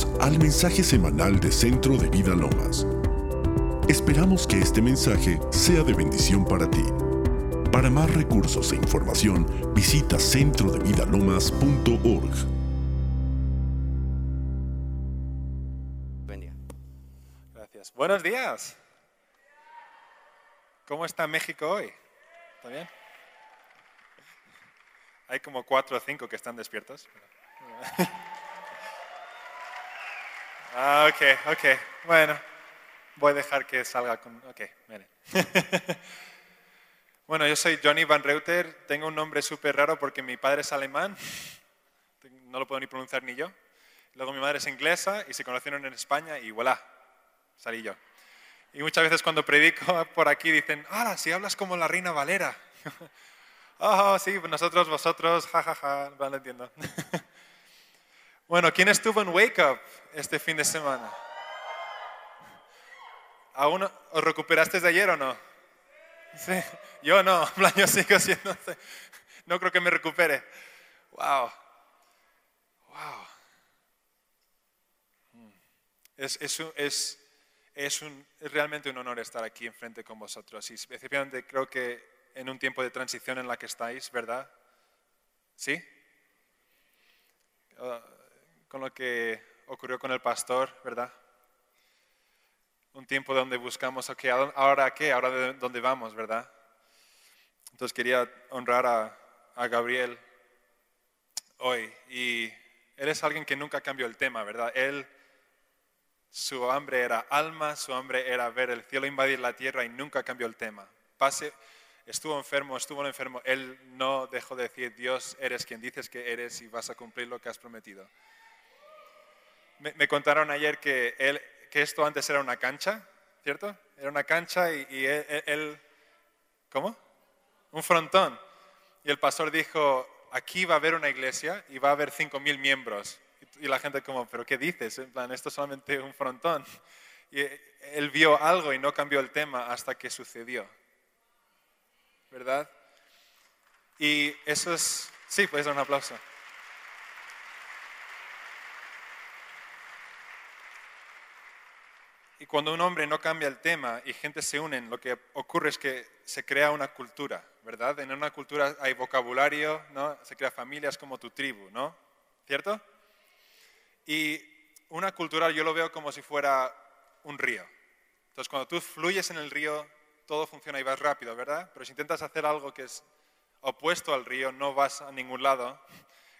Bienvenidos al mensaje semanal de Centro de Vida Lomas. Esperamos que este mensaje sea de bendición para ti. Para más recursos e información, visita centrodevidalomas.org. Gracias. Buenos días. ¿Cómo está México hoy? ¿Está bien? Hay como cuatro o cinco que están despiertos. Ah, ok, ok. Bueno, voy a dejar que salga con... Ok, miren. Bueno, yo soy Johnny Van Reuter. Tengo un nombre súper raro porque mi padre es alemán. No lo puedo ni pronunciar ni yo. Luego mi madre es inglesa y se conocieron en España y voilà, salí yo. Y muchas veces cuando predico por aquí dicen, ah, si hablas como la reina Valera. Ah, sí, nosotros, vosotros, jajaja, ja, ja. entiendo. Bueno, ¿quién estuvo en Wake Up este fin de semana? ¿Aún os recuperaste de ayer o no? Sí, yo no, yo sigo siendo, no creo que me recupere. Wow, wow. Es, es, es, es, un, es realmente un honor estar aquí enfrente con vosotros y especialmente creo que en un tiempo de transición en la que estáis, ¿verdad? ¿Sí? Uh, con lo que ocurrió con el pastor, ¿verdad? Un tiempo donde buscamos, ok, ¿ahora qué? ¿Ahora dónde vamos, verdad? Entonces quería honrar a, a Gabriel hoy. Y él es alguien que nunca cambió el tema, ¿verdad? Él, su hambre era alma, su hambre era ver el cielo invadir la tierra y nunca cambió el tema. Pase, estuvo enfermo, estuvo enfermo, él no dejó de decir, Dios, eres quien dices que eres y vas a cumplir lo que has prometido me, contaron ayer que, él, que esto antes era una cancha, ¿cierto? Era una cancha y, él, ¿cómo? Un frontón. Y el pastor dijo, aquí va a haber una iglesia y va a haber 5.000 miembros. Y, la gente como, ¿pero qué dices? En plan, esto es solamente un frontón. Y él vio algo y no cambió el tema hasta que sucedió. ¿Verdad? Y eso es, sí, pues un aplauso. Cuando un hombre no cambia el tema y gente se unen, lo que ocurre es que se crea una cultura, ¿verdad? En una cultura hay vocabulario, ¿no? Se crea familias como tu tribu, ¿no? ¿Cierto? Y una cultura yo lo veo como si fuera un río. Entonces, cuando tú fluyes en el río, todo funciona y vas rápido, ¿verdad? Pero si intentas hacer algo que es opuesto al río, no vas a ningún lado.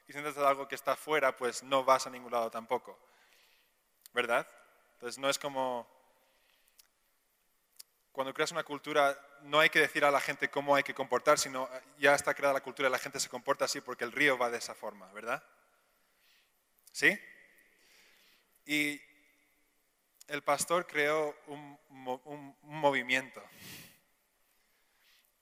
Y si intentas hacer algo que está fuera, pues no vas a ningún lado tampoco. ¿Verdad? Entonces no es como, cuando creas una cultura, no hay que decir a la gente cómo hay que comportar, sino ya está creada la cultura y la gente se comporta así porque el río va de esa forma, ¿verdad? ¿Sí? Y el pastor creó un, un, movimiento.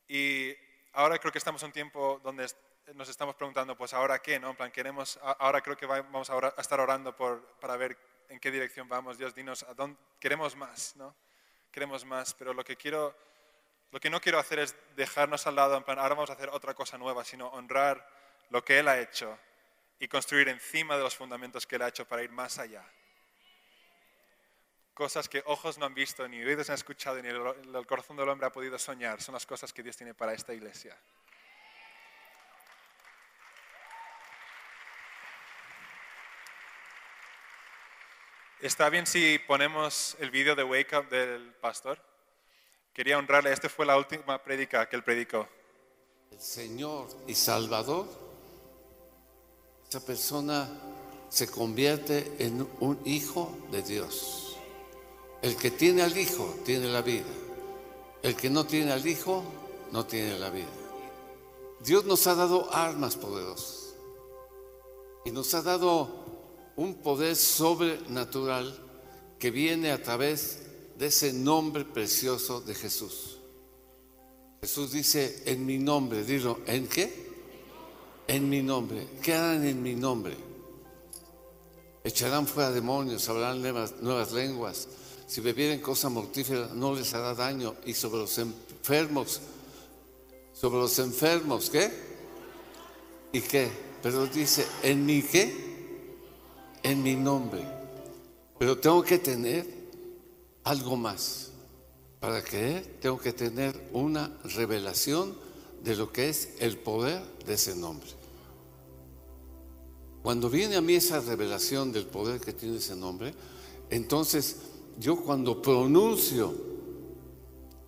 Y ahora creo que estamos en un tiempo donde nos estamos preguntando, pues ahora qué, ¿no? En plan, queremos, ahora creo que vamos a estar orando por, para ver en qué dirección vamos. Dios, dinos, ¿a dónde queremos más? ¿no? Queremos más, pero lo que, quiero, lo que no quiero hacer es dejarnos al lado, en plan, ahora vamos a hacer otra cosa nueva, sino honrar lo que Él ha hecho y construir encima de los fundamentos que Él ha hecho para ir más allá. Cosas que ojos no han visto, ni oídos han escuchado, ni el, el corazón del hombre ha podido soñar, son las cosas que Dios tiene para esta iglesia. ¿Está bien si ponemos el vídeo de Wake Up del pastor? Quería honrarle, esta fue la última prédica que él predicó. El Señor y Salvador, esa persona se convierte en un hijo de Dios. El que tiene al hijo tiene la vida. El que no tiene al hijo no tiene la vida. Dios nos ha dado armas poderosas y nos ha dado un poder sobrenatural que viene a través de ese nombre precioso de Jesús. Jesús dice, en mi nombre, dilo, ¿en qué? En mi nombre. ¿Qué harán en mi nombre? Echarán fuera demonios, hablarán nuevas, lenguas. Si bebieren cosa mortífera, no les hará daño. Y sobre los enfermos, sobre los enfermos, ¿qué? ¿Y qué? Pero dice, ¿en mi qué? En mi nombre. Pero tengo que tener algo más. Para creer, tengo que tener una revelación de lo que es el poder de ese nombre. Cuando viene a mí esa revelación del poder que tiene ese nombre, entonces yo cuando pronuncio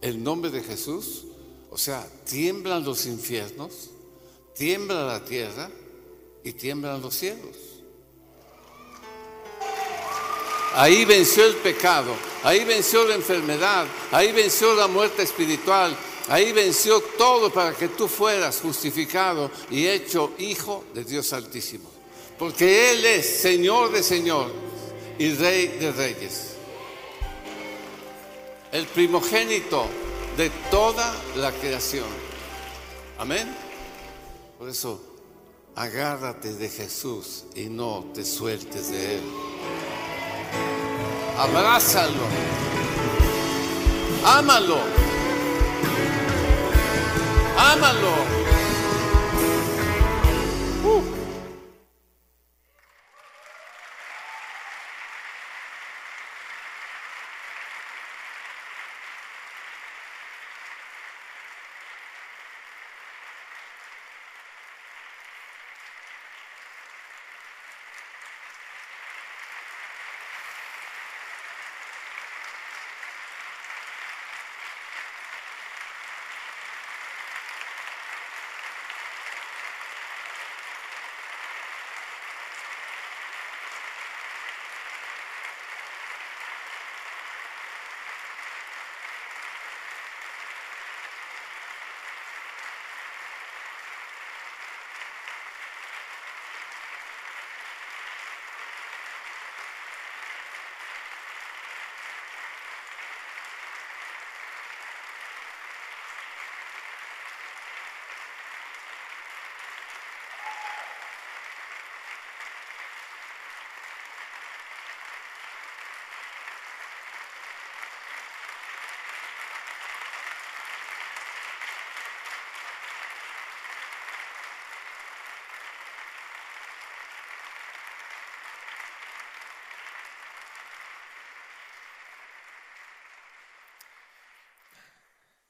el nombre de Jesús, o sea, tiemblan los infiernos, tiembla la tierra y tiemblan los cielos. Ahí venció el pecado, ahí venció la enfermedad, ahí venció la muerte espiritual, ahí venció todo para que tú fueras justificado y hecho hijo de Dios Altísimo. Porque Él es Señor de Señor y Rey de Reyes. El primogénito de toda la creación. Amén. Por eso, agárrate de Jesús y no te sueltes de Él. Abrázalo. Ámalo. Ámalo. Uh.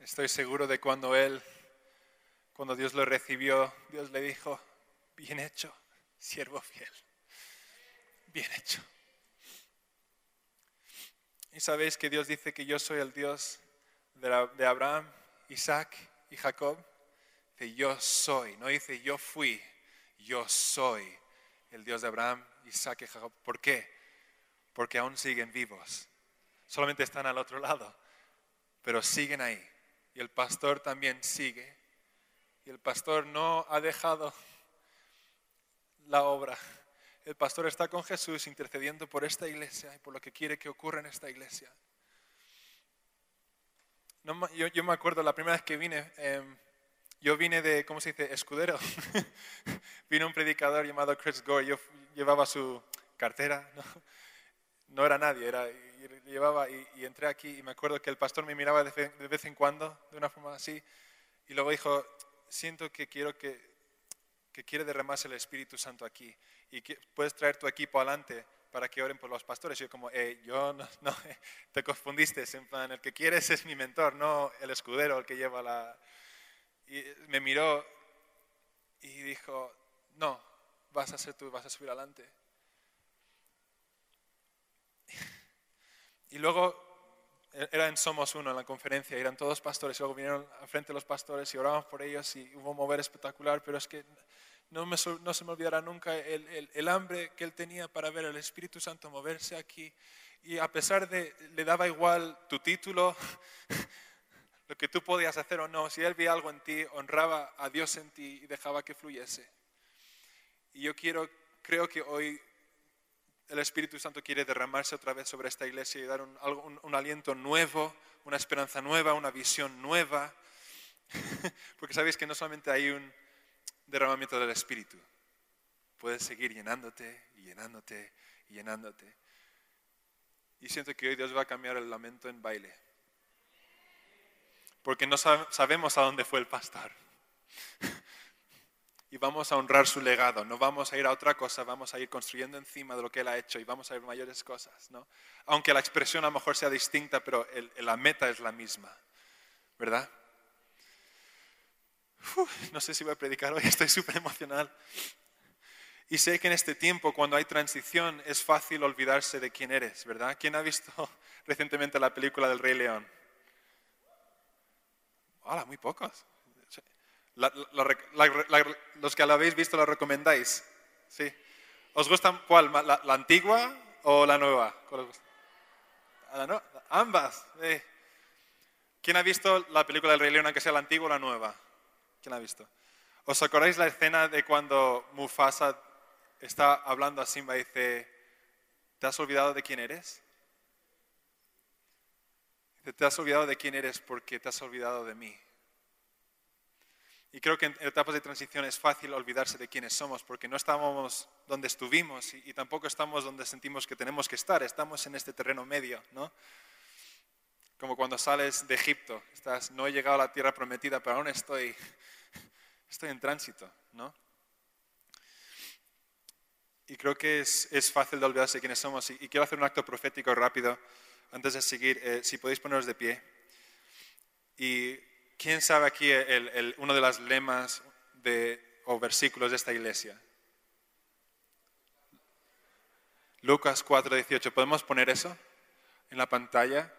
Estoy seguro de cuando él, cuando Dios lo recibió, Dios le dijo, bien hecho, siervo fiel, bien hecho. Y sabéis que Dios dice que yo soy el Dios de Abraham, Isaac y Jacob. Dice yo soy, no dice yo fui, yo soy el Dios de Abraham, Isaac y Jacob. ¿Por qué? Porque aún siguen vivos. Solamente están al otro lado, pero siguen ahí el pastor también sigue. Y el pastor no ha dejado la obra. El pastor está con Jesús intercediendo por esta iglesia y por lo que quiere que ocurra en esta iglesia. yo, me acuerdo la primera vez que vine, em, yo vine de, ¿cómo se dice?, escudero. Vino un predicador llamado Chris Gore, yo llevaba su cartera, no, no era nadie, era, llevaba y, entré aquí y me acuerdo que el pastor me miraba de, vez en cuando, de una forma así, y luego dijo, siento que quiero que, que quiere derramarse el Espíritu Santo aquí y que puedes traer tu equipo adelante para que oren por los pastores. Y yo como, yo no, no, te confundiste, en plan, el que quieres es mi mentor, no el escudero, el que lleva la... Y me miró y dijo, no, vas a ser tú, vas a subir adelante. Y luego e-, era en Somos Uno, en la conferencia, eran todos pastores, y luego vinieron al frente los pastores y oramos por ellos y hubo un mover espectacular, pero es que no, me, no se me olvidará nunca el, el, hambre que él tenía para ver al Espíritu Santo moverse aquí. Y a pesar de, le daba igual tu título, lo que tú podías hacer o no, si él veía algo en ti, honraba a Dios en ti y dejaba que fluyese. Y yo quiero, creo que hoy el Espíritu Santo quiere derramarse otra vez sobre esta iglesia y dar un, aliento nuevo, una esperanza nueva, una visión nueva. Porque sabéis que no solamente hay un derramamiento del Espíritu, puedes seguir llenándote llenándote llenándote. Y siento que hoy Dios va a cambiar el lamento en baile. Porque no sabemos a dónde fue el pastor. y vamos a honrar su legado. No vamos a ir a otra cosa, vamos a ir construyendo encima de lo que Él ha hecho y vamos a ver mayores cosas. ¿no? Aunque la expresión a lo mejor sea distinta, pero la meta es la misma. ¿Verdad? no sé si voy a predicar hoy, estoy súper emocional. Y sé que en este tiempo, cuando hay transición, es fácil olvidarse de quién eres, ¿verdad? ¿Quién ha visto recientemente la película del Rey León? Hola, muy pocos los que la habéis visto la recomendáis. ¿Sí? ¿Os gusta cuál? ¿La, antigua o la nueva? Ah, ambas. ¿Quién ha visto la película del Rey León, aunque sea la antigua o la nueva? ¿Quién ha visto? ¿Os acordáis la escena de cuando Mufasa está hablando a Simba y dice, ¿te has olvidado de quién eres? te has olvidado de quién eres porque te has olvidado de mí. Y creo que en etapas de transición es fácil olvidarse de quiénes somos, porque no estamos donde estuvimos y, tampoco estamos donde sentimos que tenemos que estar, estamos en este terreno medio, ¿no? Como cuando sales de Egipto, estás, no he llegado a la tierra prometida, pero aún estoy, estoy en tránsito, ¿no? Y creo que es, es fácil de olvidarse de quiénes somos. Y, quiero hacer un acto profético rápido antes de seguir. Eh, si podéis poneros de pie. Y ¿Quién sabe aquí uno de los lemas o versículos de esta iglesia? Lucas 4:18. ¿Podemos poner eso en la pantalla?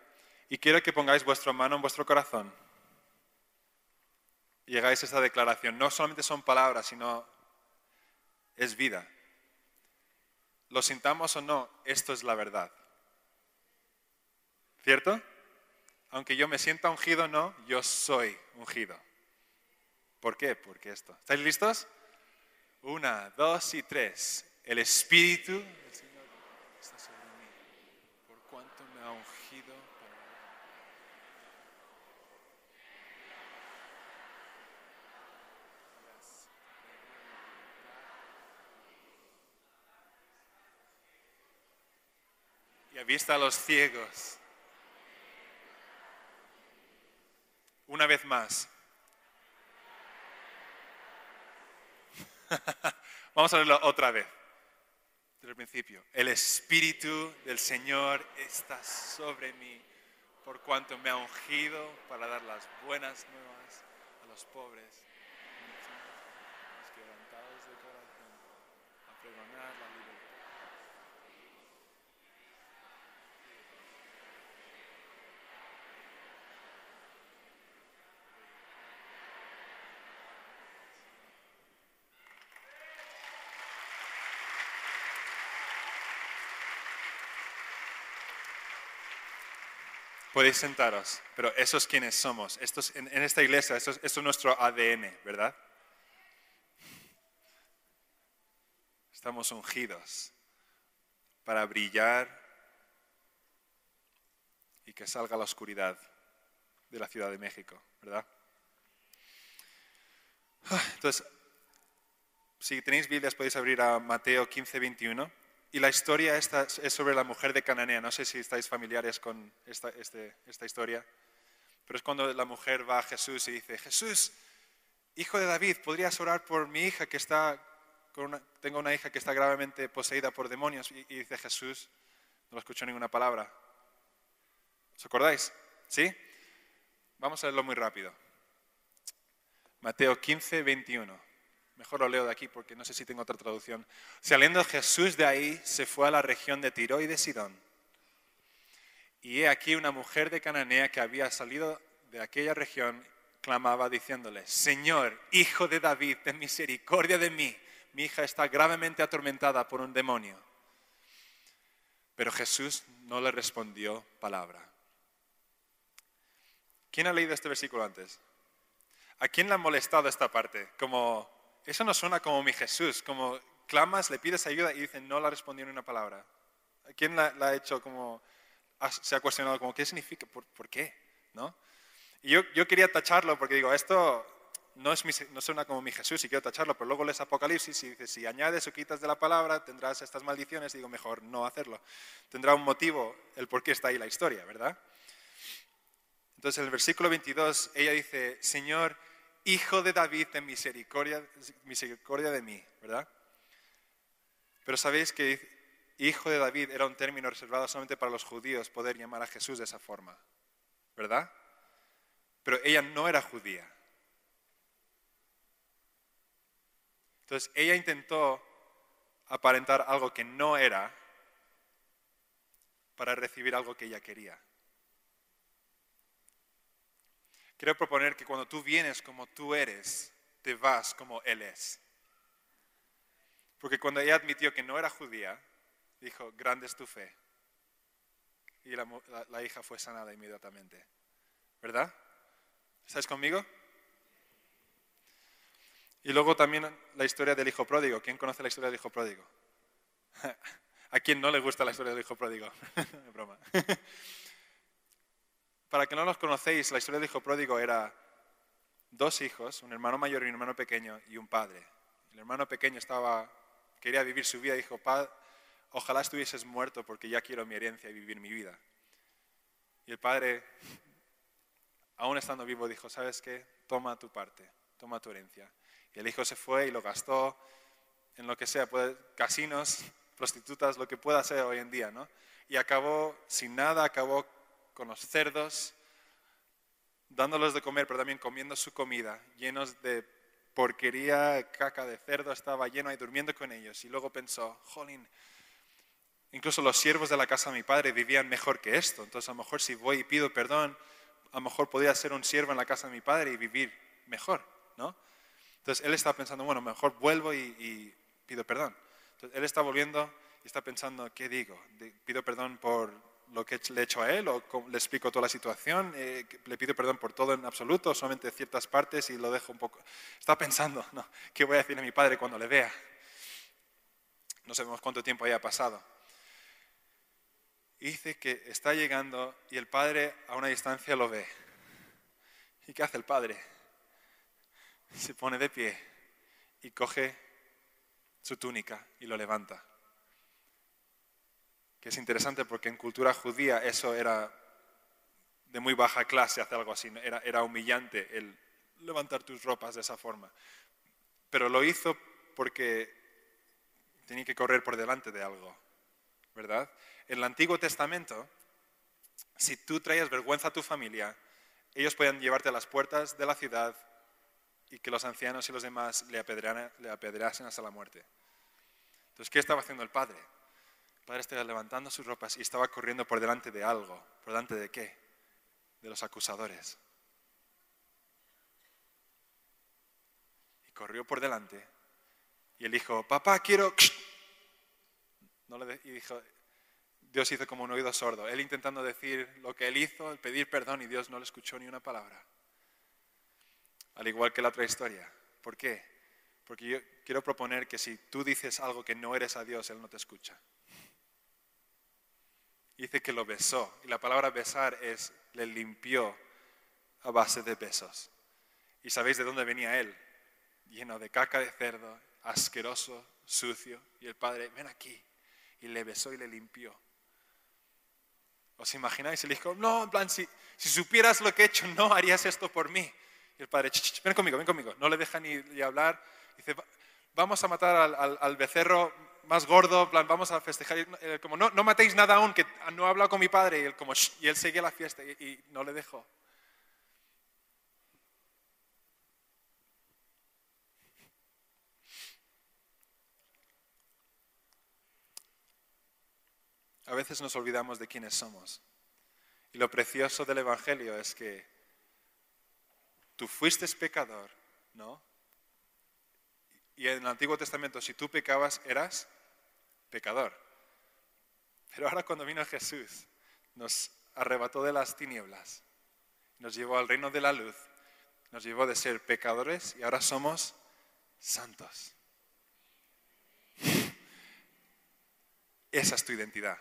Y quiero que pongáis vuestra mano en vuestro corazón. Llegáis a esta declaración. No solamente son palabras, sino es vida. Lo sintamos o no, esto es la verdad. ¿Cierto? Aunque yo me sienta ungido, no, yo soy ungido. ¿Por qué? Porque esto. ¿Estáis listos? Una, dos y tres. El Espíritu del Señor está sobre mí. Por cuanto me ha ungido Y ha visto a los ciegos Una vez más. Vamos a verlo otra vez. Desde el principio. El Espíritu del Señor está sobre mí, por cuanto me ha ungido para dar las buenas nuevas a los pobres, a los quebrantados de corazón, a pregonar la Podéis sentaros, pero eso es quienes somos. Esto en, esta iglesia, esto es, nuestro ADN, ¿verdad? Estamos ungidos para brillar y que salga la oscuridad de la Ciudad de México, ¿verdad? Ah, entonces, si tenéis Biblias podéis abrir a Mateo 15, 21. Y la historia esta es sobre la mujer de Cananea. No sé si estáis familiares con esta, este, esta historia, pero es cuando la mujer va a Jesús y dice, Jesús, hijo de David, ¿podrías orar por mi hija que está, tengo una hija que está gravemente poseída por demonios? Y, dice Jesús, no escuchó ninguna palabra. ¿Os acordáis? ¿Sí? Vamos a verlo muy rápido. Mateo 15, 21. Mejor lo leo de aquí porque no sé si tengo otra traducción. Saliendo Jesús de ahí, se fue a la región de Tiro y de Sidón. Y he aquí una mujer de Cananea que había salido de aquella región, clamaba diciéndole, Señor, hijo de David, ten misericordia de mí. Mi hija está gravemente atormentada por un demonio. Pero Jesús no le respondió palabra. ¿Quién ha leído este versículo antes? ¿A quién le ha molestado esta parte? Como eso no suena como mi Jesús, como clamas, le pides ayuda y dicen, no la respondió ni una palabra. ¿Quién la, ha hecho como, se ha cuestionado como, ¿qué significa? ¿Por, qué? ¿No? Y yo, yo, quería tacharlo porque digo, esto no, es no suena como mi Jesús y quiero tacharlo, pero luego lees Apocalipsis y dice, si añades o quitas de la palabra tendrás estas maldiciones, digo, mejor no hacerlo. Tendrá un motivo el por qué está ahí la historia, ¿verdad? Entonces en el versículo 22 ella dice, Señor, hijo de David, ten misericordia, misericordia de mí, ¿verdad? Pero sabéis que hijo de David era un término reservado solamente para los judíos poder llamar a Jesús de esa forma, ¿verdad? Pero ella no era judía. Entonces ella intentó aparentar algo que no era para recibir algo que ella quería. Quiero proponer que cuando tú vienes como tú eres, te vas como Él es. Porque cuando ella admitió que no era judía, dijo, grande es tu fe. Y la, hija fue sanada inmediatamente. ¿Verdad? ¿Estáis conmigo? Y luego también la historia del hijo pródigo. ¿Quién conoce la historia del hijo pródigo? ¿A quién no le gusta la historia del hijo pródigo? broma. Para que no los conocéis, la historia del hijo pródigo era dos hijos, un hermano mayor y un hermano pequeño, y un padre. El hermano pequeño quería vivir su vida y dijo, ojalá estuvieses muerto porque ya quiero mi herencia y vivir mi vida. Y el padre, aún estando vivo, dijo, ¿sabes qué? Toma tu parte, toma tu herencia. Y el hijo se fue y lo gastó en lo que sea, casinos, prostitutas, lo que pueda ser hoy en día, ¿no? Y acabó sin nada, acabó con los cerdos, dándolos de comer, pero también comiendo su comida, llenos de porquería, caca de cerdo, estaba lleno y durmiendo con ellos. Y luego pensó, jolín, incluso los siervos de la casa de mi padre vivían mejor que esto. Entonces a lo mejor si voy y pido perdón, a lo mejor podría ser un siervo en la casa de mi padre y vivir mejor, ¿no? Entonces él está pensando, bueno, mejor vuelvo y, pido perdón. Entonces él está volviendo y está pensando, ¿qué digo? ¿Pido perdón por lo que le he hecho a él o le explico toda la situación, eh, le pido perdón por todo en absoluto, solamente ciertas partes y lo dejo un poco. Está pensando, no, ¿qué voy a decir a mi padre cuando le vea? No sabemos cuánto tiempo haya pasado. dice que está llegando y el padre a una distancia lo ve. ¿Y qué hace el padre? Se pone de pie y coge su túnica y lo levanta que es interesante porque en cultura judía eso era de muy baja clase hacer algo así, era, era humillante el levantar tus ropas de esa forma. Pero lo hizo porque tenía que correr por delante de algo, ¿verdad? En el Antiguo Testamento, si tú traías vergüenza a tu familia, ellos podían llevarte a las puertas de la ciudad y que los ancianos y los demás le apedreasen hasta la muerte. Entonces, ¿qué estaba haciendo el padre? Padre estaba levantando sus ropas y estaba corriendo por delante de algo. ¿Por delante de qué? De los acusadores. Y corrió por delante. Y él dijo, papá, quiero... No le y dijo, Dios hizo como un oído sordo. Él intentando decir lo que él hizo, el pedir perdón, y Dios no le escuchó ni una palabra. Al igual que la otra historia. ¿Por qué? Porque yo quiero proponer que si tú dices algo que no eres a Dios, Él no te escucha dice que lo besó. Y la palabra besar es, le limpió a base de besos. ¿Y sabéis de dónde venía él? Lleno de caca de cerdo, asqueroso, sucio. Y el padre, ven aquí. Y le besó y le limpió. ¿Os imagináis? Y le dijo, no, en plan, si, supieras lo que he hecho, no harías esto por mí. Y el padre, ven conmigo, ven conmigo. No le deja ni, hablar. Dice, vamos a matar al becerro más gordo, plan, vamos a festejar. Eh, como, no, no matéis nada aún, que no he hablado con mi padre. Y él, como, y él seguía la fiesta y, no le dejó. A veces nos olvidamos de quiénes somos. Y lo precioso del Evangelio es que tú fuiste pecador, ¿no? Y en el Antiguo Testamento, si tú pecabas, eras pecador. Pero ahora cuando vino Jesús, nos arrebató de las tinieblas, nos llevó al reino de la luz, nos llevó de ser pecadores y ahora somos santos. Esa es tu identidad.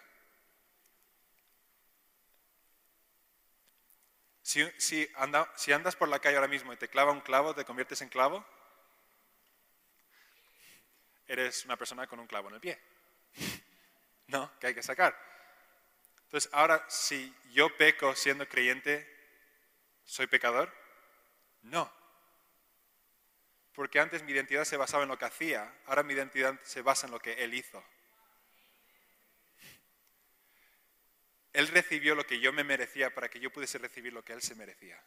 Si, si, andas por la calle ahora mismo y te clava un clavo, ¿te conviertes en clavo? Eres una persona con un clavo en el pie. No, que hay que sacar. Entonces, ahora, si yo peco siendo creyente, ¿soy pecador? No. Porque antes mi identidad se basaba en lo que hacía, ahora mi identidad se basa en lo que Él hizo. Él recibió lo que yo me merecía para que yo pudiese recibir lo que Él se merecía.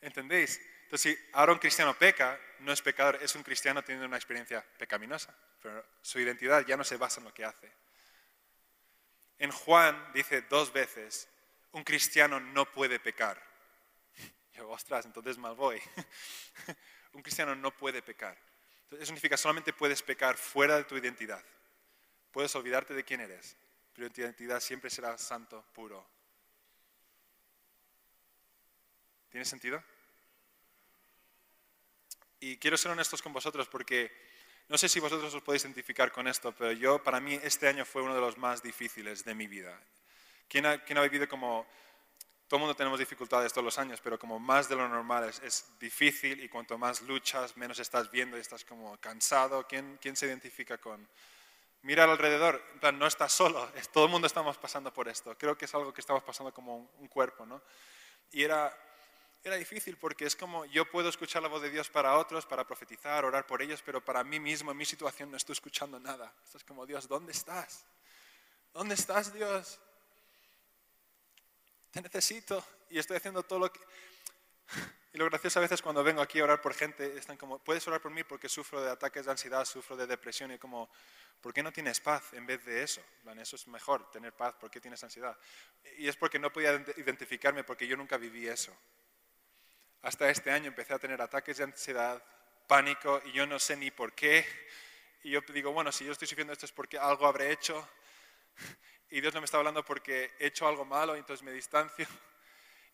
¿Entendéis? Entonces, si ahora un cristiano peca, no es pecador, es un cristiano teniendo una experiencia pecaminosa, pero su identidad ya no se basa en lo que hace. En Juan dice dos veces, un cristiano no puede pecar. Yo, ostras, entonces mal voy. un cristiano no puede pecar. eso significa solamente puedes pecar fuera de tu identidad. Puedes olvidarte de quién eres, pero tu identidad siempre será santo, puro. ¿Tiene sentido? Y quiero ser honestos con vosotros porque no sé si vosotros os podéis identificar con esto, pero yo, para mí, este año fue uno de los más difíciles de mi vida. ¿Quién ha, quién ha vivido como... Todo el mundo tenemos dificultades todos los años, pero como más de lo normal es, es difícil y cuanto más luchas, menos estás viendo y estás como cansado. ¿Quién, quién se identifica con, mira alrededor, en plan, no estás solo, todo el mundo estamos pasando por esto. Creo que es algo que estamos pasando como un, cuerpo, ¿no? Y era, era difícil porque es como yo puedo escuchar la voz de Dios para otros, para profetizar, orar por ellos, pero para mí mismo, en mi situación, no estoy escuchando nada. Estás como, Dios, ¿dónde estás? ¿Dónde estás, Dios? Te necesito y estoy haciendo todo lo que... Y lo gracioso a veces cuando vengo aquí a orar por gente, están como, puedes orar por mí porque sufro de ataques de ansiedad, sufro de depresión y como, ¿por qué no tienes paz en vez de eso? Eso es mejor, tener paz, ¿por qué tienes ansiedad? Y es porque no podía identificarme porque yo nunca viví eso. Hasta este año empecé a tener ataques de ansiedad, pánico y yo no sé ni por qué. Y yo digo, bueno, si yo estoy sufriendo esto es porque algo habré hecho y Dios no me está hablando porque he hecho algo malo, y entonces me distancio.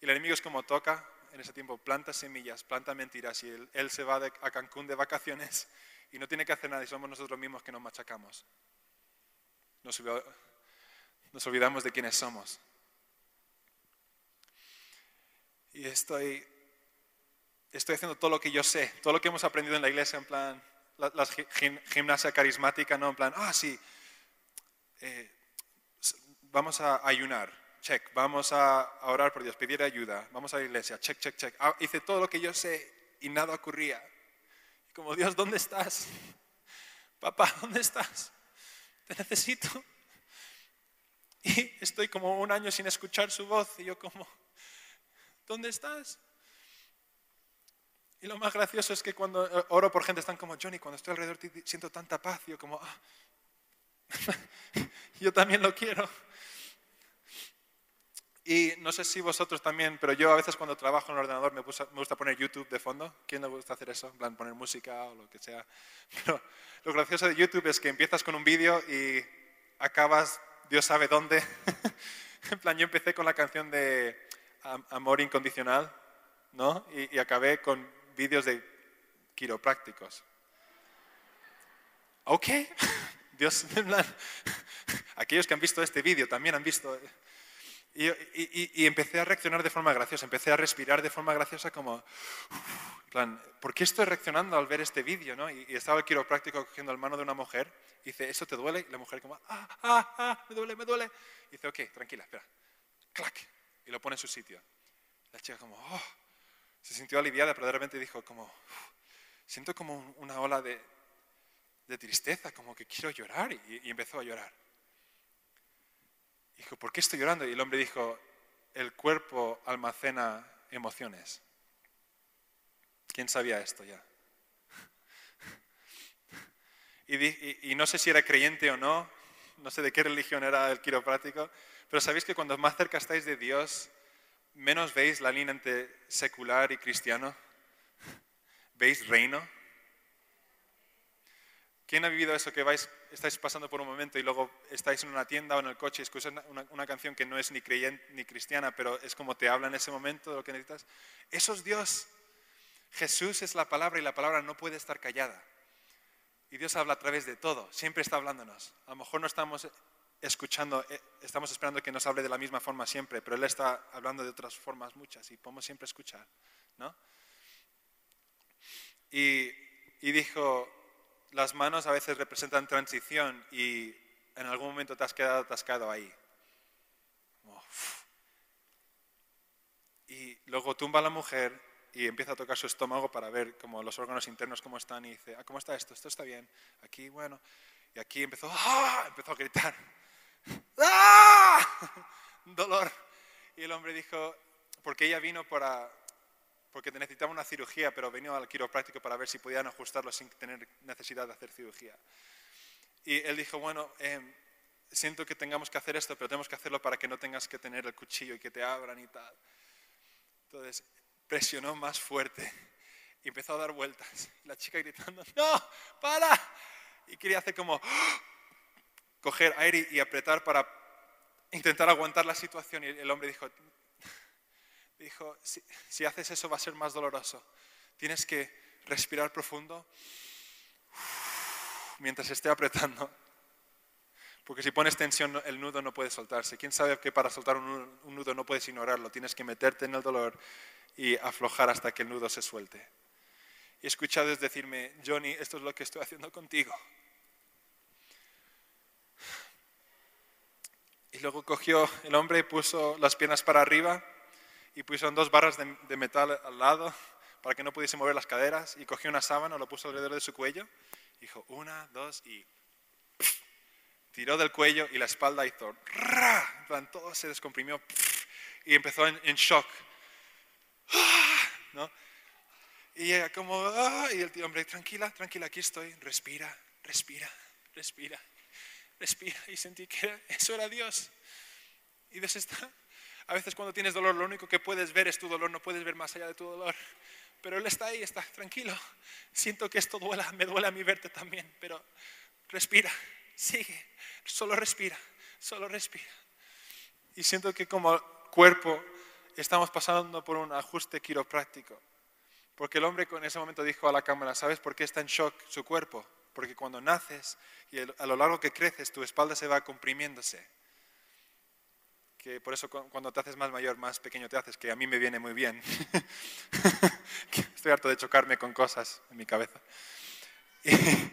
Y el enemigo es como toca, en ese tiempo, planta semillas, planta mentiras y él, se va a Cancún de vacaciones y no tiene que hacer nada y somos nosotros mismos que nos machacamos. Nos, nos olvidamos de quiénes somos. Y estoy, estoy haciendo todo lo que yo sé, todo lo que hemos aprendido en la iglesia, en plan, la, gimnasia carismática, ¿no? En plan, ah, sí, eh, vamos a ayunar, check, vamos a orar por Dios, pedir ayuda, vamos a la iglesia, check, check, check. Ah, hice todo lo que yo sé y nada ocurría. Como Dios, ¿dónde estás? Papá, ¿dónde estás? Te necesito. Y estoy como un año sin escuchar su voz y yo como, ¿dónde estás? Y lo más gracioso es que cuando eh, oro por gente están como, Johnny, cuando estoy alrededor siento tanta paz. Y yo como, ah, yo también lo quiero. Y no sé si vosotros también, pero yo a veces cuando trabajo en el ordenador me, gusta poner YouTube de fondo. ¿Quién le gusta hacer eso? En plan, poner música o lo que sea. Pero lo gracioso de YouTube es que empiezas con un vídeo y acabas, Dios sabe dónde. en plan, yo empecé con la canción de Amor Incondicional, ¿no? Y, acabé vídeos de quiroprácticos. Ok, Dios, aquellos que han visto este vídeo también han visto y, empecé a reaccionar de forma graciosa, empecé a respirar de forma graciosa como, en plan, ¿por qué estoy reaccionando al ver este vídeo? ¿no? Y, estaba el quiropráctico cogiendo la mano de una mujer y dice, ¿eso te duele? Y la mujer como, ah, ah, ah, me duele, me duele. Y dice, ok, tranquila, espera, clac, y lo pone en su sitio. La chica como, oh, se sintió aliviada, pero de repente dijo como, siento como una ola de, de tristeza, como que quiero llorar, y empezó a llorar. Dijo, ¿por qué estoy llorando? Y el hombre dijo, el cuerpo almacena emociones. ¿Quién sabía esto ya? Y, no sé si era creyente o no, no sé de qué religión era el quiroprático, pero sabéis que cuando más cerca estáis de Dios, menos veis la línea entre secular y cristiano. ¿Veis reino? ¿Quién ha vivido eso que vais, estáis pasando por un momento y luego estáis en una tienda o en el coche y escuchas una, canción que no es ni creyente ni cristiana, pero es como te habla en ese momento de lo que necesitas? Eso es Dios. Jesús es la palabra y la palabra no puede estar callada. Y Dios habla a través de todo, siempre está hablándonos. A lo mejor no estamos escuchando, eh, estamos esperando que nos hable de la misma forma siempre, pero Él está hablando de otras formas muchas y podemos siempre escuchar. ¿no? Y, y dijo, las manos a veces representan transición y en algún momento te has quedado atascado ahí. Y luego tumba a la mujer y empieza a tocar su estómago para ver como los órganos internos cómo están y dice, ah, ¿cómo está esto? Esto está bien. Aquí, bueno. Y aquí empezó, ¡ah! empezó a gritar. ¡Ah! Dolor. Y el hombre dijo, porque ella vino para, porque necesitaba una cirugía, pero vino al quiropráctico para ver si podían ajustarlo sin tener necesidad de hacer cirugía. Y él dijo, bueno, em, siento que tengamos que hacer esto, pero tenemos que hacerlo para que no tengas que tener el cuchillo y que te abran y tal. Entonces presionó más fuerte y empezó a dar vueltas. La chica gritando, no, para. Y quería hacer como coger aire y apretar para intentar aguantar la situación. Y el hombre dijo, dijo si, haces eso va a ser más doloroso. Tienes que respirar profundo mientras esté apretando. Porque si pones tensión, el nudo no puede soltarse. ¿Quién sabe que para soltar un nudo no puedes ignorarlo? Tienes que meterte en el dolor y aflojar hasta que el nudo se suelte. Y he escuchado decirme, Johnny, esto es lo que estoy haciendo contigo. Y luego cogió el hombre y puso las piernas para arriba y puso dos barras de, metal al lado para que no pudiese mover las caderas y cogió una sábana, lo puso alrededor de su cuello Dijo una, dos y tiró del cuello y la espalda hizo plan, todo se descomprimió y empezó en, shock. Y ella como, ah", y el hombre, tranquila, tranquila, aquí estoy, respira, respira, respira, respira. Y sentí que eso era Dios. Y Dios está. A veces cuando tienes dolor, lo único que puedes ver es tu dolor, no puedes ver más allá de tu dolor pero Él está ahí, está tranquilo. Siento que esto duela, me duele a mí verte también, pero respira, sigue, solo respira, solo respira. Y siento que como cuerpo estamos pasando por un ajuste quiropráctico. Porque el hombre en ese momento dijo a la cámara, ¿sabes por qué está en shock su cuerpo? Porque cuando naces y a lo largo que creces, tu espalda se va comprimiéndose que por eso cuando te haces más mayor, más pequeño te haces, que a mí me viene muy bien. Estoy harto de chocarme con cosas en mi cabeza.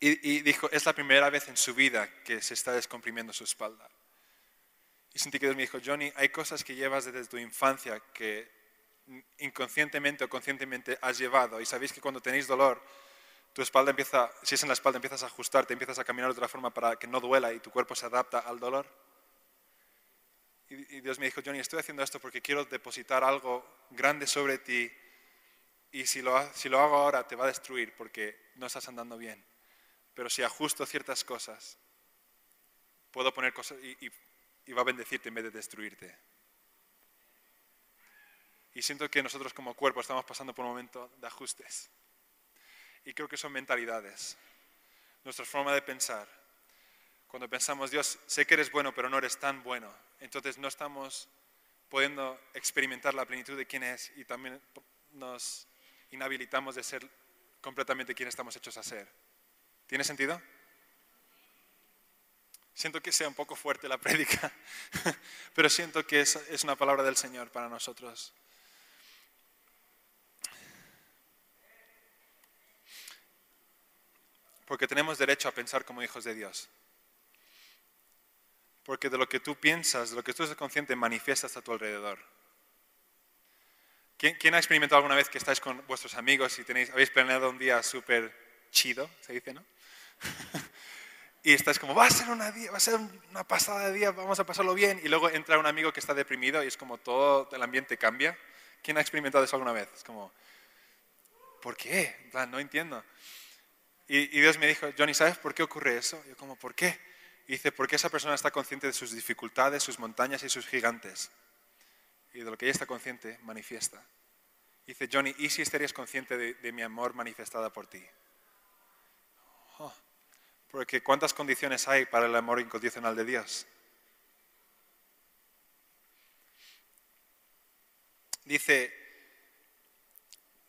Y, dijo, es la primera vez en su vida que se está descomprimiendo su espalda. Y sentí que Dios me dijo, Johnny, hay cosas que llevas desde tu infancia que inconscientemente o conscientemente has llevado. Y sabéis que cuando tenéis dolor, tu espalda empieza, si es en la espalda, empiezas a ajustarte, empiezas a caminar de otra forma para que no duela y tu cuerpo se adapta al dolor. Y, Dios me dijo, Johnny, estoy haciendo esto porque quiero depositar algo grande sobre ti y si lo, si lo hago ahora te va a destruir porque no estás andando bien. Pero si ajusto ciertas cosas, puedo poner cosas y, y va a bendecirte en vez de destruirte. Y siento que nosotros como cuerpo estamos pasando por un momento de ajustes. Y creo que son mentalidades, nuestra forma de pensar, cuando pensamos, Dios, sé que eres bueno, pero no eres tan bueno. Entonces no estamos pudiendo experimentar la plenitud de quién es y también nos inhabilitamos de ser completamente quien estamos hechos a ser. ¿Tiene sentido? Siento que sea un poco fuerte la prédica, pero siento que es, es una palabra del Señor para nosotros. Porque tenemos derecho a pensar como hijos de Dios. Porque de lo que tú piensas, de lo que tú estás consciente, manifiestas a tu alrededor. ¿Quién, ha experimentado alguna vez que estáis con vuestros amigos y tenéis, habéis planeado un día súper chido, se dice, ¿no? y estáis como, va a ser una va a ser una pasada de día, vamos a pasarlo bien. Y luego entra un amigo que está deprimido y es como todo el ambiente cambia. ¿Quién ha experimentado eso alguna vez? Es como, ¿por qué? No entiendo. Y, y Dios me dijo, Johnny, ¿sabes por qué ocurre eso? yo como, ¿por qué? Y dice, porque esa persona está consciente de sus dificultades, sus montañas y sus gigantes. Y de lo que ella está consciente, manifiesta. Dice, Johnny, ¿y si estarías consciente de, mi amor manifestada por ti? Oh, porque ¿cuántas condiciones hay para el amor incondicional de Dios? Dice,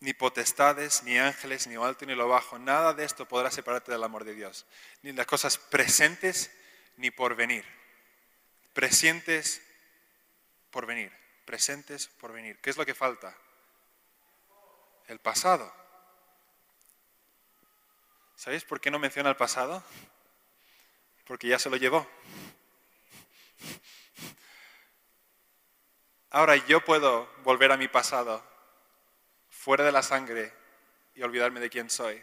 ni potestades, ni ángeles, ni lo alto ni lo bajo, nada de esto podrá separarte del amor de Dios. Ni las cosas presentes ni por venir. Presentes por venir. Presentes por venir. ¿Qué es lo que falta? El pasado. ¿Sabéis por qué no menciona el pasado? Porque ya se lo llevó. Ahora yo puedo volver a mi pasado fuera de la sangre y olvidarme de quién soy.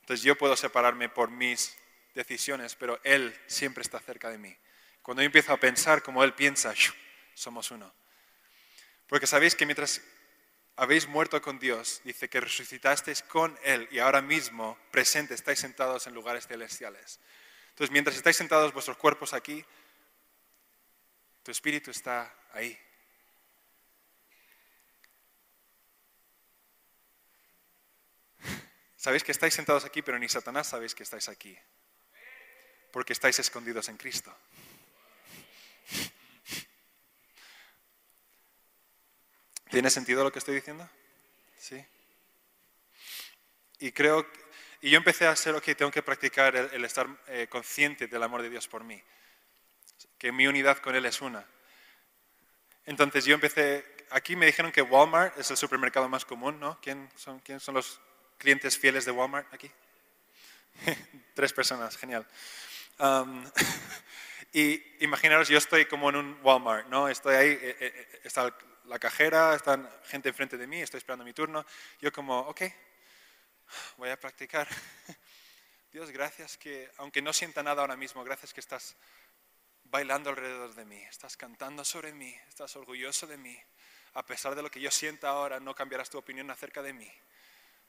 Entonces yo puedo separarme por mis decisiones, pero Él siempre está cerca de mí. Cuando yo empiezo a pensar como Él piensa, somos uno. Porque sabéis que mientras habéis muerto con Dios, dice que resucitasteis con Él y ahora mismo presente estáis sentados en lugares celestiales. Entonces, mientras estáis sentados vuestros cuerpos aquí, tu espíritu está ahí. Sabéis que estáis sentados aquí, pero ni Satanás sabéis que estáis aquí. Porque estáis escondidos en Cristo. ¿Tiene sentido lo que estoy diciendo? Sí. Y creo, y yo empecé a ser, ok, tengo que practicar el, estar eh, consciente del amor de Dios por mí, que mi unidad con Él es una. Entonces yo empecé, aquí me dijeron que Walmart es el supermercado más común, ¿no? ¿Quién son, quién son los clientes fieles de Walmart aquí? Tres personas, genial. Um, y imaginaros, yo estoy como en un Walmart, ¿no? Estoy ahí, eh, eh, está la cajera, están gente enfrente de mí, estoy esperando mi turno. Yo como, ok, voy a practicar. Dios, gracias que, aunque no sienta nada ahora mismo, gracias que estás bailando alrededor de mí, estás cantando sobre mí, estás orgulloso de mí. A pesar de lo que yo sienta ahora, no cambiarás tu opinión acerca de mí.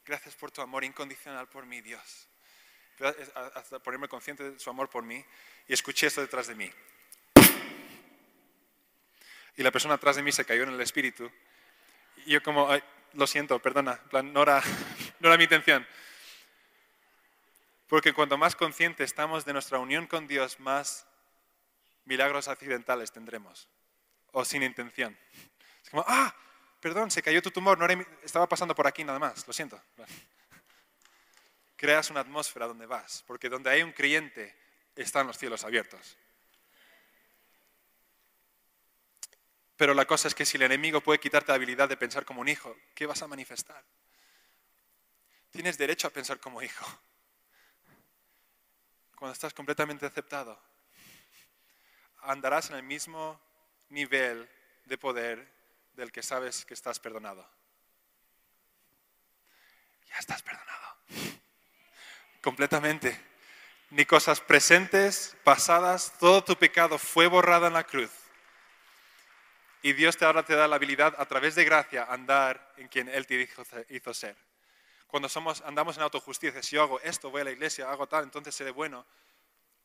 Gracias por tu amor incondicional por mí, Dios. Hasta ponerme consciente de su amor por mí y escuché esto detrás de mí y la persona atrás de mí se cayó en el espíritu. Y yo como, lo siento, perdona, no, era, no era mi intención. Porque cuanto más conscientes estamos de nuestra unión con Dios, más milagros accidentales tendremos, o sin intención. Es como, ah, perdón, se cayó tu tumor, no estaba pasando por aquí nada más, lo siento. Creas una atmósfera donde vas, porque donde hay un creyente están los cielos abiertos. Pero la cosa es que si el enemigo puede quitarte la habilidad de pensar como un hijo, ¿qué vas a manifestar? Tienes derecho a pensar como hijo. Cuando estás completamente aceptado, andarás en el mismo nivel de poder del que sabes que estás perdonado. Ya estás perdonado. Completamente. Ni cosas presentes, pasadas, todo tu pecado fue borrado en la cruz y Dios te ahora te da la habilidad a través de gracia andar en quien Él te hizo ser. Cuando somos, andamos en autojusticia, si yo hago esto, voy a la iglesia, hago tal, entonces seré bueno.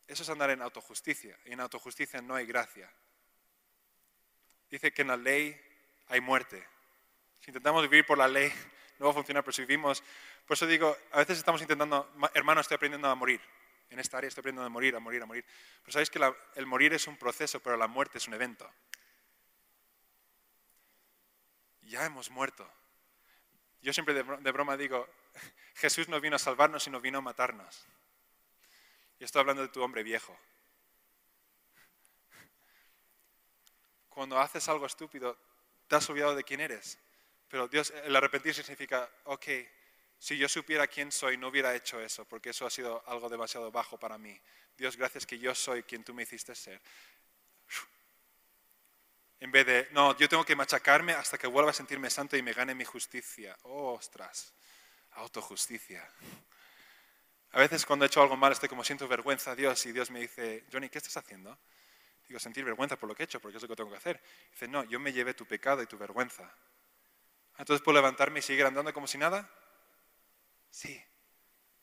Eso es andar en autojusticia. Y en autojusticia no hay gracia. Dice que en la ley hay muerte. Si intentamos vivir por la ley, no va a funcionar, pero si vivimos... Por eso digo, a veces estamos intentando, hermano, estoy aprendiendo a morir. En esta área estoy aprendiendo a morir, a morir, a morir. Pero sabéis que el morir es un proceso, pero la muerte es un evento ya hemos muerto. Yo siempre de broma digo, Jesús no vino a salvarnos, sino vino a matarnos. Y estoy hablando de tu hombre viejo. Cuando haces algo estúpido, te has olvidado de quién eres. Pero Dios, el arrepentirse significa, ok, si yo supiera quién soy, no hubiera hecho eso, porque eso ha sido algo demasiado bajo para mí. Dios, gracias que yo soy quien tú me hiciste ser. En vez de, no, yo tengo que machacarme hasta que vuelva a sentirme santo y me gane mi justicia. Oh, ostras, autojusticia. A veces cuando he hecho algo mal estoy como siento vergüenza a Dios y Dios me dice, Johnny, ¿qué estás haciendo? Digo, sentir vergüenza por lo que he hecho, porque es lo que tengo que hacer. Dice, no, yo me llevé tu pecado y tu vergüenza. Entonces, ¿puedo levantarme y seguir andando como si nada? Sí.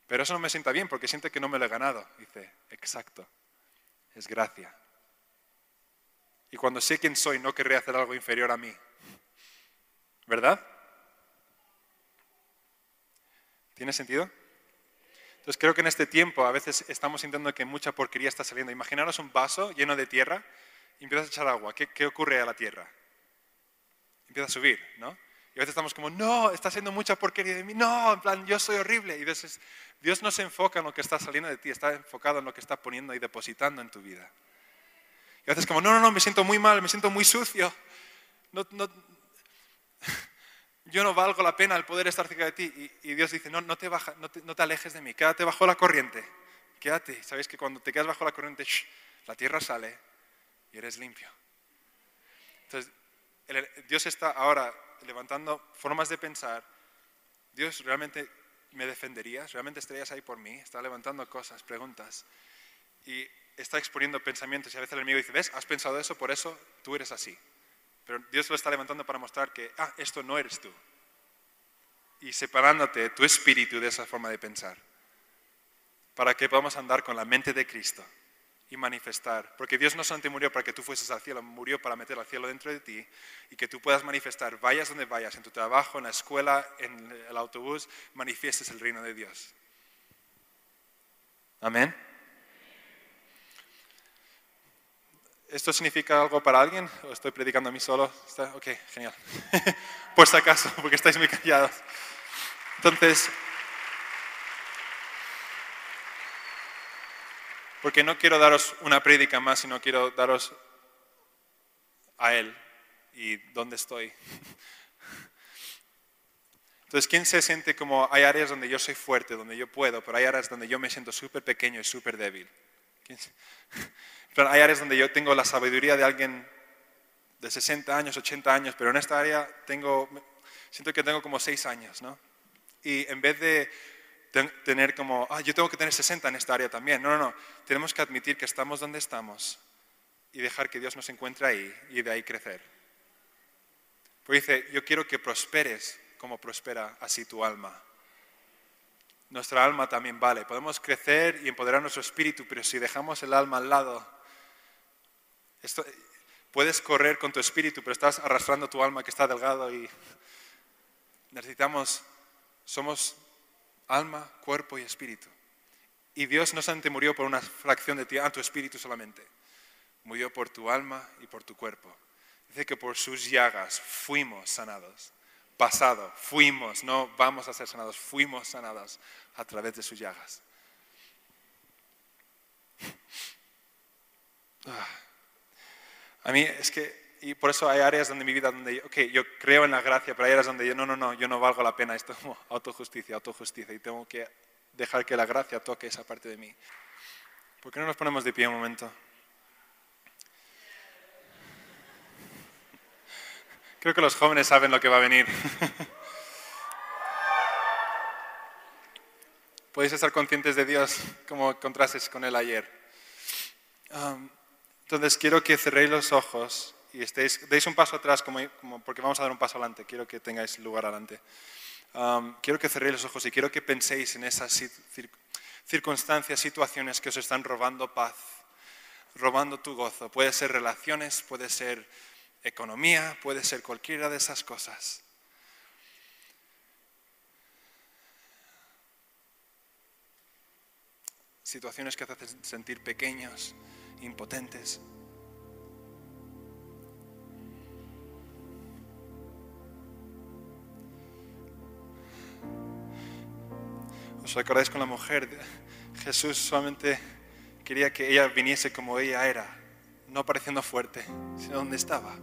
Pero eso no me sienta bien porque siente que no me lo he ganado. Dice, exacto. Es gracia. Y cuando sé quién soy, no querré hacer algo inferior a mí. ¿Verdad? ¿Tiene sentido? Entonces creo que en este tiempo a veces estamos sintiendo que mucha porquería está saliendo. Imaginaros un vaso lleno de tierra y empiezas a echar agua. ¿Qué, ocurre a la tierra? Empieza a subir, ¿no? Y a veces estamos como, no, está haciendo mucha porquería de mí. No, en plan, yo soy horrible. Y entonces Dios no se enfoca en lo que está saliendo de ti, está enfocado en lo que está poniendo y depositando en tu vida. Y a veces como, no, no, no, me siento muy mal, me siento muy sucio. Yo no valgo la pena el poder estar cerca de ti. Y, Dios dice, no, no te, alejes de mí, quédate bajo la corriente. Quédate. Sabéis que cuando te quedas bajo la corriente, la tierra sale y eres limpio. Entonces, Dios está ahora levantando formas de pensar Dios, ¿realmente me defenderías? ¿Realmente estarías ahí por mí? Está levantando cosas, preguntas. Y está exponiendo pensamientos y a veces el enemigo dice, ¿ves? Has pensado eso, por eso tú eres así. Pero Dios lo está levantando para mostrar que, ah, esto no eres tú. Y separándote tu espíritu de esa forma de pensar. Para que podamos andar con la mente de Cristo y manifestar. Porque Dios no solamente murió para que tú fueses al cielo, murió para meter al cielo dentro de ti y que tú puedas manifestar, vayas donde vayas, en tu trabajo, en la escuela, en el autobús, manifiestes el reino de Dios. Amén. ¿Esto significa algo para alguien? ¿O estoy predicando a mí solo? Ok, genial. Por si acaso, porque estáis muy callados. Entonces, porque no quiero daros una prédica más, sino quiero daros a Él y dónde estoy. Entonces, ¿quién se siente como hay áreas donde yo soy fuerte, donde yo puedo, pero hay áreas donde yo me siento súper pequeño y súper débil? hay áreas donde yo tengo la sabiduría de alguien de 60 años, 80 años, pero en esta área tengo, siento que tengo como 6 años, ¿no? Y en vez de tener como, ah, yo tengo que tener 60 en esta área también, no, no, no, tenemos que admitir que estamos donde estamos y dejar que Dios nos encuentre ahí y de ahí crecer. Porque dice, yo quiero que prosperes como prospera así tu alma. Nuestra alma también vale. Podemos crecer y empoderar nuestro espíritu, pero si dejamos el alma al lado, puedes correr con tu espíritu, pero estás arrastrando tu alma que está delgado y necesitamos, somos alma, cuerpo y espíritu. Y Dios no solamente murió por una fracción de ah, tu espíritu solamente. Murió por tu alma y por tu cuerpo. Dice que por sus llagas fuimos sanados. Pasado, fuimos, no vamos a ser sanados, fuimos sanados a través de sus llagas. Ah. A mí es que, y por eso hay áreas donde mi vida, donde, ok, yo creo en la gracia, pero hay áreas donde yo, no, no, no, yo no valgo la pena, esto es como autojusticia, autojusticia, y tengo que dejar que la gracia toque esa parte de mí. ¿Por qué no nos ponemos de pie un momento? Creo que los jóvenes saben lo que va a venir. Podéis estar conscientes de Dios como contrastes con Él ayer. entonces quiero que cerréis los ojos y estéis, deis un paso atrás porque vamos a dar un paso adelante. Quiero que tengáis lugar adelante. quiero que cerréis los ojos y quiero que penséis en esas circunstancias, situaciones que os están robando paz, robando tu gozo. Puede ser relaciones, puede ser economía, puede ser cualquiera de esas cosas. Situaciones que hacen sentir pequeños, impotentes. ¿Os acordáis con la mujer? Jesús solamente quería que ella viniese como ella era, no pareciendo fuerte, sino donde estaba.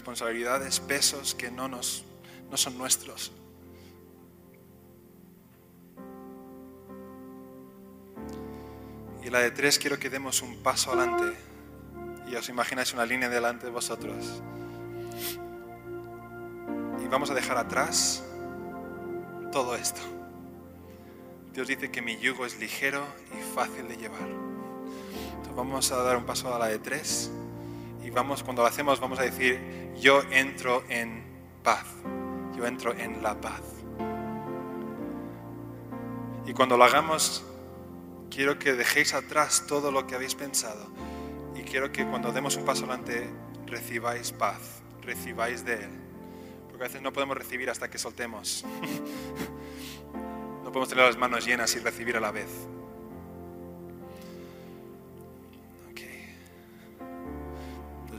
Responsabilidades, pesos que no, nos, no son nuestros. Y la de tres quiero que demos un paso adelante y os imagináis una línea delante de vosotros. Y vamos a dejar atrás todo esto. Dios dice que mi yugo es ligero y fácil de llevar. Entonces vamos a dar un paso a la de tres y vamos, cuando lo hacemos, vamos a decir, yo entro en paz, yo entro en la paz. Y cuando lo hagamos, quiero que dejéis atrás todo lo que habéis pensado y quiero que cuando demos un paso adelante recibáis paz, recibáis de Él. Porque a veces no podemos recibir hasta que soltemos. no podemos tener las manos llenas y recibir a la vez.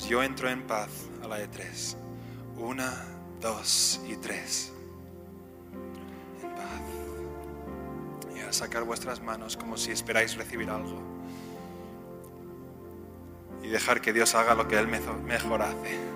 Yo entro en paz a la de tres. Una, dos y tres. En paz. Y a sacar vuestras manos como si esperáis recibir algo. Y dejar que Dios haga lo que Él mejor hace.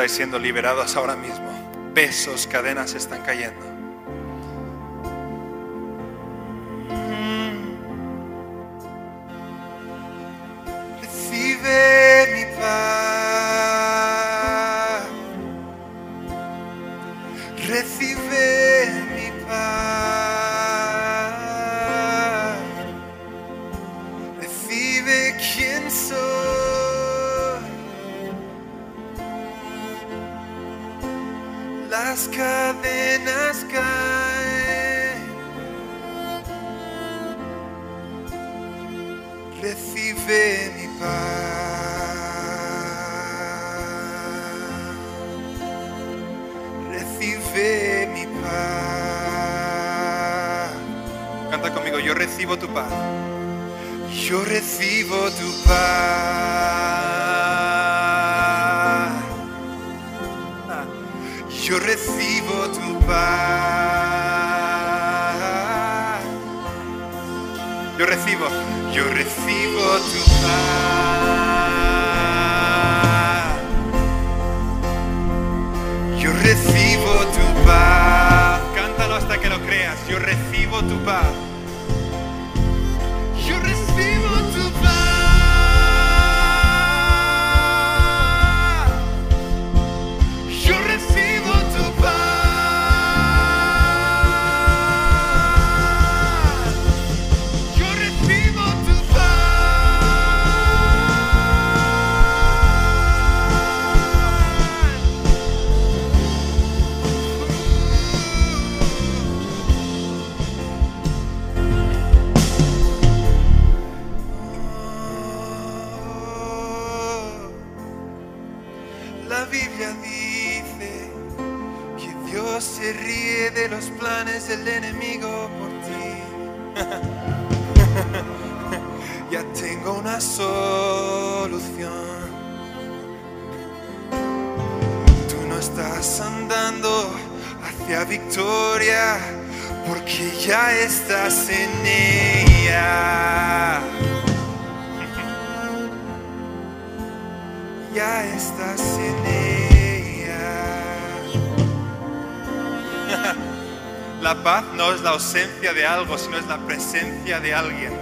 Estáis siendo liberados ahora mismo. Pesos, cadenas están cayendo. Conmigo, yo recibo tu paz. Yo recibo tu paz. Yo recibo tu paz. Yo recibo, yo recibo tu paz. Yo recibo tu paz. Cántalo hasta que lo creas. Yo recibo tu paz. Del enemigo por ti. ya tengo una solución. Tú no estás andando hacia victoria porque ya estás en ella. ya estás en ella. La paz no es la ausencia de algo, sino es la presencia de alguien.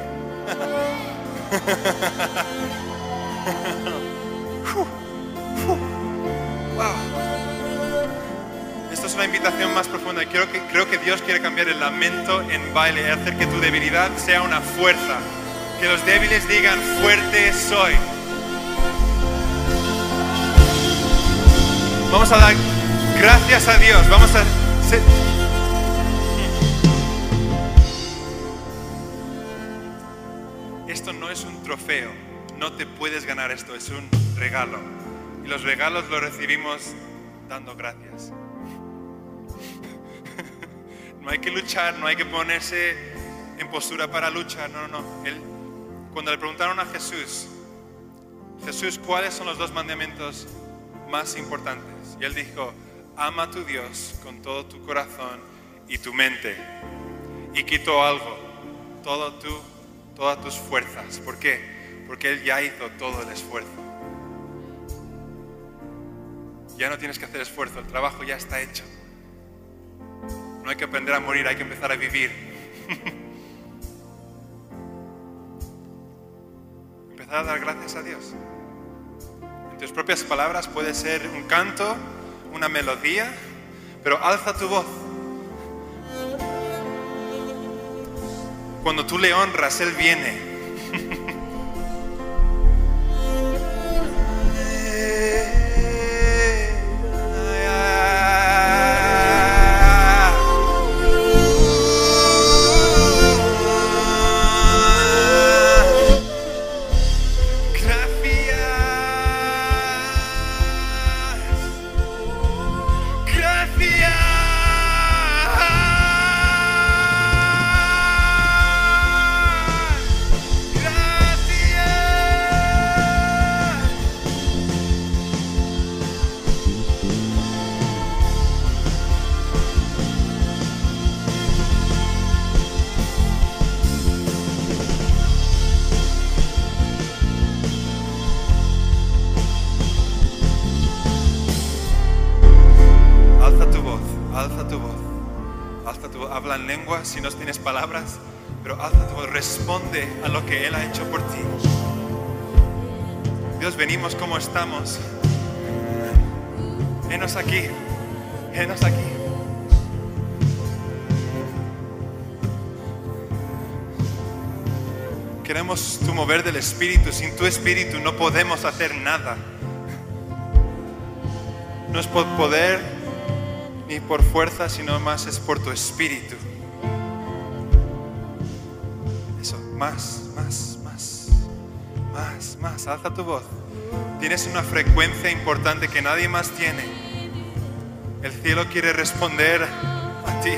Esto es una invitación más profunda creo que, creo que Dios quiere cambiar el lamento en baile y hacer que tu debilidad sea una fuerza. Que los débiles digan, fuerte soy. Vamos a dar gracias a Dios. Vamos a no te puedes ganar esto. Es un regalo. Y los regalos los recibimos dando gracias. No hay que luchar, no hay que ponerse en postura para luchar. No, no, no. Cuando le preguntaron a Jesús, Jesús, ¿cuáles son los dos mandamientos más importantes? Y él dijo, ama a tu Dios con todo tu corazón y tu mente. Y quitó algo, todo tu, todas tus fuerzas. ¿Por qué? Porque Él ya hizo todo el esfuerzo. Ya no tienes que hacer esfuerzo, el trabajo ya está hecho. No hay que aprender a morir, hay que empezar a vivir. Empezar a dar gracias a Dios. En tus propias palabras puede ser un canto, una melodía, pero alza tu voz. Cuando tú le honras, Él viene. Estamos. Henos aquí, henos aquí. Queremos tu mover del Espíritu. Sin tu Espíritu no podemos hacer nada. No es por poder ni por fuerza, sino más es por tu Espíritu. Eso, más, más, más, más, más. Alza tu voz. Tienes una frecuencia importante que nadie más tiene. El cielo quiere responder a ti.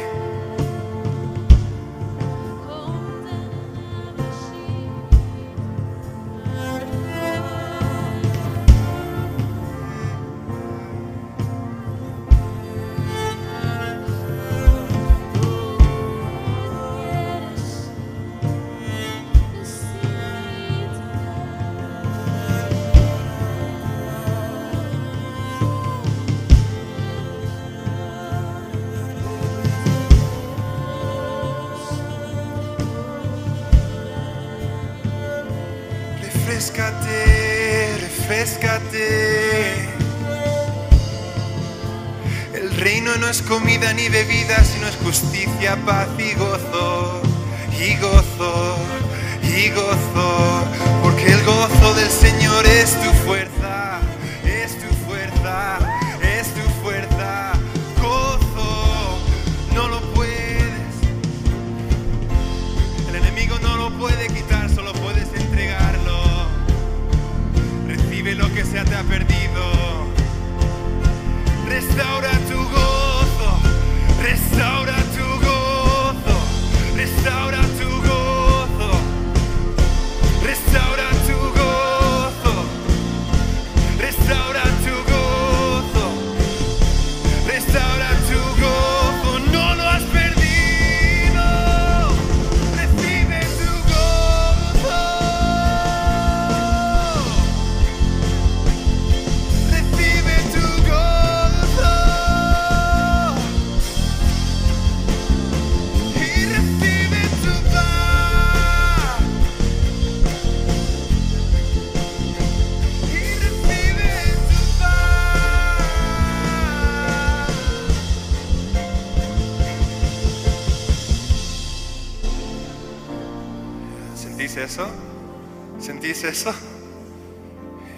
Eso?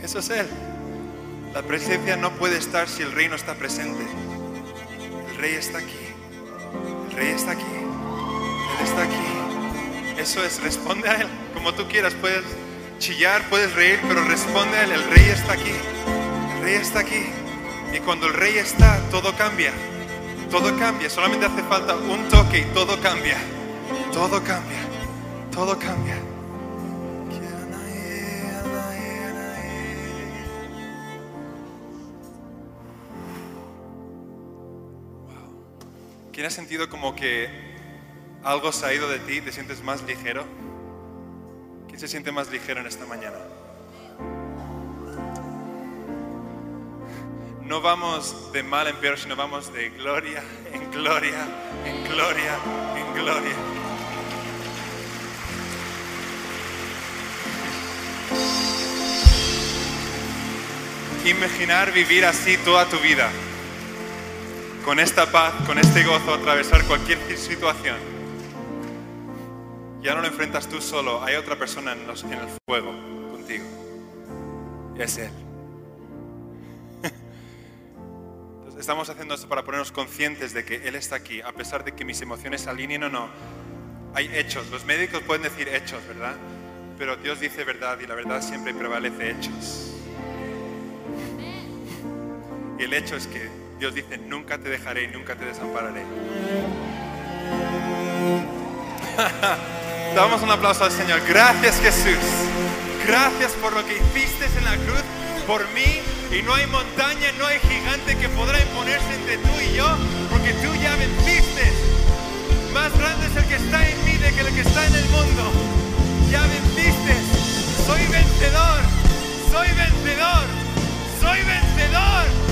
Eso es Él. La presencia no puede estar si el rey no está presente. El rey está aquí. El rey está aquí. Él está aquí. Eso es, responde a Él. Como tú quieras, puedes chillar, puedes reír, pero responde a Él. El rey está aquí. El rey está aquí. Y cuando el rey está, todo cambia. Todo cambia. Solamente hace falta un toque y todo cambia. Todo cambia. Todo cambia. ¿Quién ha sentido como que algo se ha ido de ti y te sientes más ligero? ¿Quién se siente más ligero en esta mañana? No vamos de mal en peor, sino vamos de gloria en gloria, en gloria, en gloria. Imaginar vivir así toda tu vida con esta paz, con este gozo, atravesar cualquier situación. Ya no lo enfrentas tú solo, hay otra persona en, el fuego contigo. Es Él. Estamos haciendo esto para ponernos conscientes de que Él está aquí, a pesar de que mis emociones se alineen o no. Hay hechos, los médicos pueden decir hechos, ¿verdad? Pero Dios dice verdad y la verdad siempre prevalece hechos. Y el hecho es que Dios dice, nunca te dejaré y nunca te desampararé. Damos un aplauso al Señor. Gracias Jesús. Gracias por lo que hiciste en la cruz por mí. Y no hay montaña, no hay gigante que podrá imponerse entre tú y yo, porque tú ya venciste. Más grande es el que está en mí de que el que está en el mundo. Ya venciste. Soy vencedor. Soy vencedor. Soy vencedor.